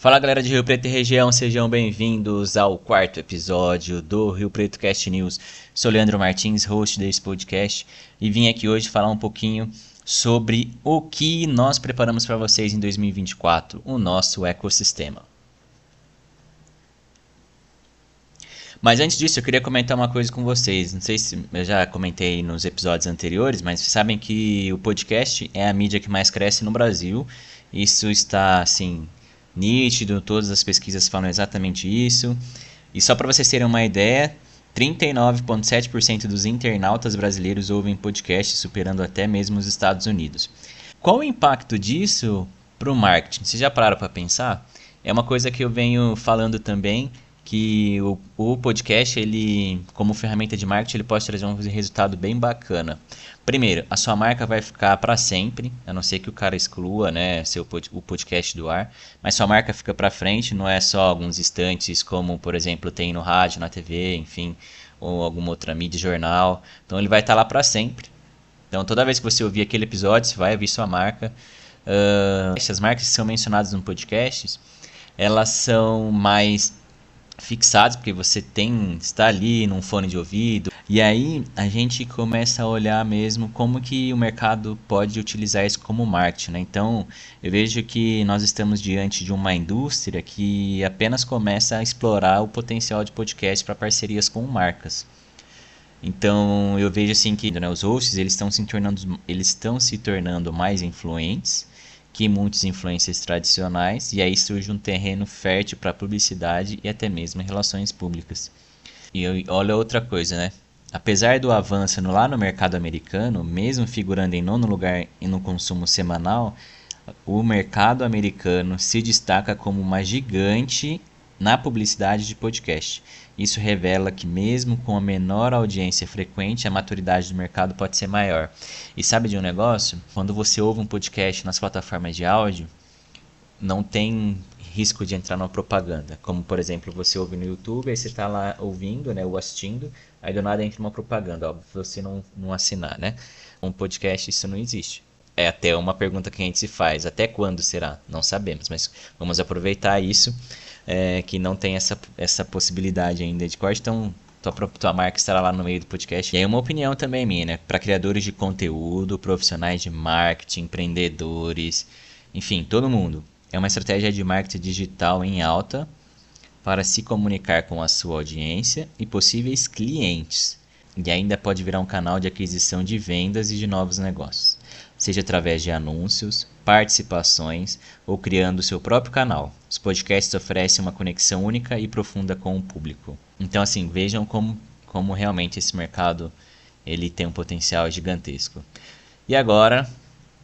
Fala galera de Rio Preto e região, sejam bem-vindos ao quarto episódio do Rio Preto Cast News. Sou Leandro Martins, host desse podcast, e vim aqui hoje falar um pouquinho sobre o que nós preparamos para vocês em 2024, o nosso ecossistema. Mas antes disso, eu queria comentar uma coisa com vocês. Não sei se eu já comentei nos episódios anteriores, mas vocês sabem que o podcast é a mídia que mais cresce no Brasil. Isso está, assim, nítido, todas as pesquisas falam exatamente isso. E só para vocês terem uma ideia, 39,7% dos internautas brasileiros ouvem podcast, superando até mesmo os Estados Unidos. Qual o impacto disso para o marketing? Vocês já pararam para pensar? É uma coisa que eu venho falando também que o, o podcast, ele, como ferramenta de marketing, ele pode trazer um resultado bem bacana. Primeiro, a sua marca vai ficar para sempre, a não ser que o cara exclua, né, seu o podcast do ar, mas sua marca fica para frente, não é só alguns instantes como, por exemplo, tem no rádio, na TV, enfim, ou alguma outra mídia, jornal. Então ele vai estar tá lá para sempre. Então toda vez que você ouvir aquele episódio, você vai ouvir sua marca. Uh, as marcas que são mencionadas no podcast, elas são mais fixados, porque você tem está ali num fone de ouvido. E aí a gente começa a olhar mesmo como que o mercado pode utilizar isso como marketing, né? Então, eu vejo que nós estamos diante de uma indústria que apenas começa a explorar o potencial de podcast para parcerias com marcas. Então, eu vejo assim que né, os hosts, eles estão se tornando eles estão se tornando mais influentes que muitos influências tradicionais, e aí surge um terreno fértil para publicidade e até mesmo relações públicas. E olha outra coisa, né? Apesar do avanço lá no mercado americano, mesmo figurando em nono lugar no consumo semanal, o mercado americano se destaca como uma gigante na publicidade de podcast. Isso revela que, mesmo com a menor audiência frequente, a maturidade do mercado pode ser maior. E sabe de um negócio? Quando você ouve um podcast nas plataformas de áudio, não tem risco de entrar numa propaganda. Como, por exemplo, você ouve no YouTube, aí você está lá ouvindo, né, ou assistindo, aí do nada entra uma propaganda, óbvio, você não, não assinar, né? Um podcast, isso não existe. É até uma pergunta que a gente se faz. Até quando será? Não sabemos, mas vamos aproveitar isso é, que não tem essa, essa possibilidade ainda de corte, então tua, tua marca estará lá no meio do podcast. E aí uma opinião também minha, né? Para criadores de conteúdo, profissionais de marketing, empreendedores, enfim, todo mundo. É uma estratégia de marketing digital em alta para se comunicar com a sua audiência e possíveis clientes. E ainda pode virar um canal de aquisição de vendas e de novos negócios seja através de anúncios, participações ou criando seu próprio canal. Os podcasts oferecem uma conexão única e profunda com o público. Então, assim, vejam como, como realmente esse mercado ele tem um potencial gigantesco. E agora,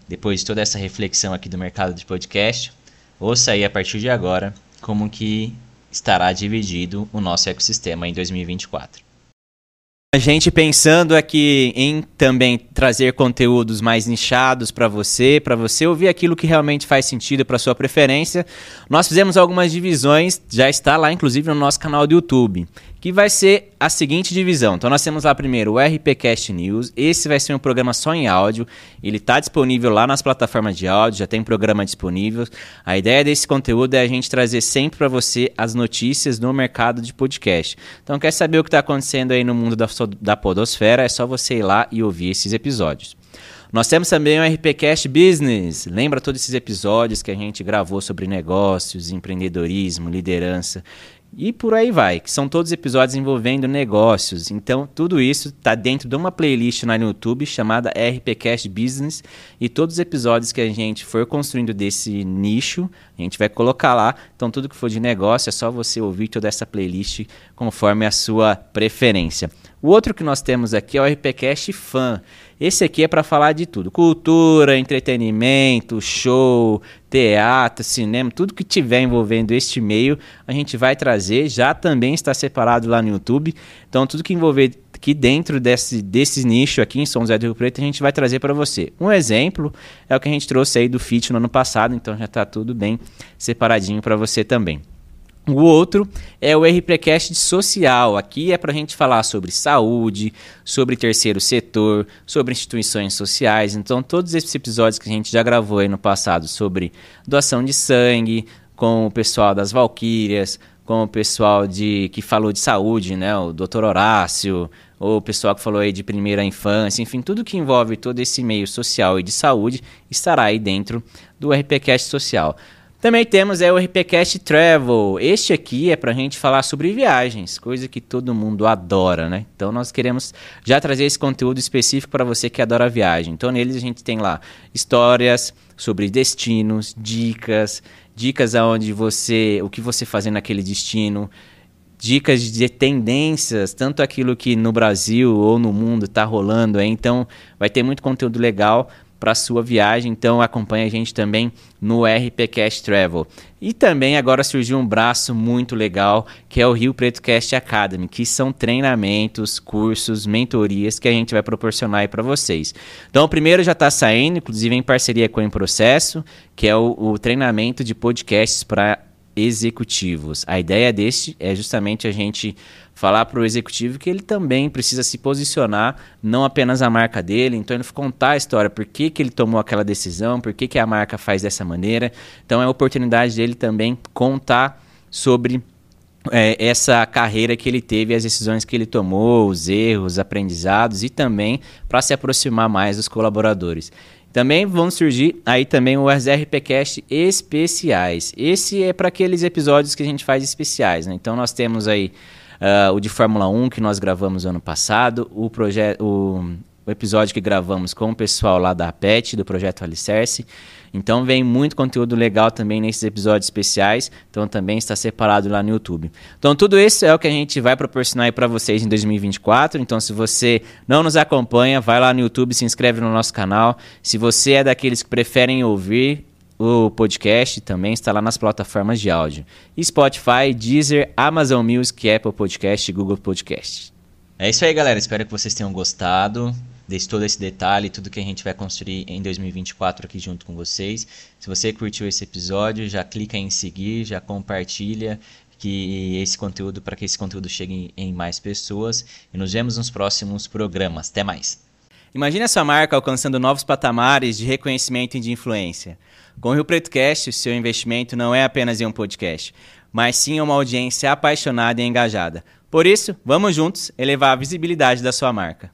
depois de toda essa reflexão aqui do mercado de podcast, ouça aí a partir de agora como que estará dividido o nosso ecossistema em 2024. A gente pensando aqui em também trazer conteúdos mais nichados para você, para você ouvir aquilo que realmente faz sentido para sua preferência. Nós fizemos algumas divisões, já está lá inclusive no nosso canal do YouTube que vai ser a seguinte divisão. Então nós temos lá primeiro o RPcast News. Esse vai ser um programa só em áudio. Ele está disponível lá nas plataformas de áudio, já tem programa disponível. A ideia desse conteúdo é a gente trazer sempre para você as notícias no mercado de podcast. Então quer saber o que está acontecendo aí no mundo da, da podosfera? É só você ir lá e ouvir esses episódios. Nós temos também o RPcast Business. Lembra todos esses episódios que a gente gravou sobre negócios, empreendedorismo, liderança e por aí vai, que são todos episódios envolvendo negócios. Então, tudo isso está dentro de uma playlist lá no YouTube chamada RPCast Business. E todos os episódios que a gente for construindo desse nicho, a gente vai colocar lá. Então, tudo que for de negócio é só você ouvir toda essa playlist conforme a sua preferência. O outro que nós temos aqui é o RPCast Fan. Esse aqui é para falar de tudo: cultura, entretenimento, show, teatro, cinema, tudo que tiver envolvendo este meio, a gente vai trazer. Já também está separado lá no YouTube. Então, tudo que envolver aqui dentro desse, desse nicho aqui em São José do Rio Preto, a gente vai trazer para você. Um exemplo é o que a gente trouxe aí do FIT no ano passado, então já está tudo bem separadinho para você também. O outro é o RPCast social. Aqui é para a gente falar sobre saúde, sobre terceiro setor, sobre instituições sociais. Então, todos esses episódios que a gente já gravou aí no passado sobre doação de sangue, com o pessoal das Valquírias, com o pessoal de que falou de saúde, né, o Dr. Horácio, ou o pessoal que falou aí de primeira infância, enfim, tudo que envolve todo esse meio social e de saúde estará aí dentro do RPCast Social. Também temos é, o RPCast Travel. Este aqui é para a gente falar sobre viagens, coisa que todo mundo adora, né? Então nós queremos já trazer esse conteúdo específico para você que adora viagem. Então neles a gente tem lá histórias sobre destinos, dicas, dicas aonde você, o que você fazer naquele destino, dicas de tendências, tanto aquilo que no Brasil ou no mundo está rolando. Então vai ter muito conteúdo legal para a sua viagem. Então acompanhe a gente também no RPCast Travel. E também agora surgiu um braço muito legal, que é o Rio Preto Cast Academy, que são treinamentos, cursos, mentorias que a gente vai proporcionar aí para vocês. Então o primeiro já está saindo, inclusive em parceria com o Em Processo, que é o, o treinamento de podcasts para executivos. A ideia deste é justamente a gente falar para o executivo que ele também precisa se posicionar, não apenas a marca dele, então ele contar a história, por que, que ele tomou aquela decisão, por que, que a marca faz dessa maneira. Então é a oportunidade dele também contar sobre é, essa carreira que ele teve, as decisões que ele tomou, os erros, os aprendizados e também para se aproximar mais dos colaboradores. Também vão surgir aí também os RPCast especiais. Esse é para aqueles episódios que a gente faz especiais, né? Então nós temos aí uh, o de Fórmula 1 que nós gravamos ano passado, o projeto o, episódio que gravamos com o pessoal lá da PET, do Projeto Alicerce. Então vem muito conteúdo legal também nesses episódios especiais, então também está separado lá no YouTube. Então tudo isso é o que a gente vai proporcionar para vocês em 2024. Então se você não nos acompanha, vai lá no YouTube, se inscreve no nosso canal. Se você é daqueles que preferem ouvir o podcast também está lá nas plataformas de áudio. Spotify, Deezer, Amazon Music, Apple Podcast Google Podcast. É isso aí, galera. Espero que vocês tenham gostado desse todo esse detalhe, tudo que a gente vai construir em 2024 aqui junto com vocês. Se você curtiu esse episódio, já clica em seguir, já compartilha que esse conteúdo para que esse conteúdo chegue em mais pessoas e nos vemos nos próximos programas. Até mais. Imagine a sua marca alcançando novos patamares de reconhecimento e de influência. Com o Rio Preto Cast, o seu investimento não é apenas em um podcast, mas sim uma audiência apaixonada e engajada. Por isso, vamos juntos elevar a visibilidade da sua marca.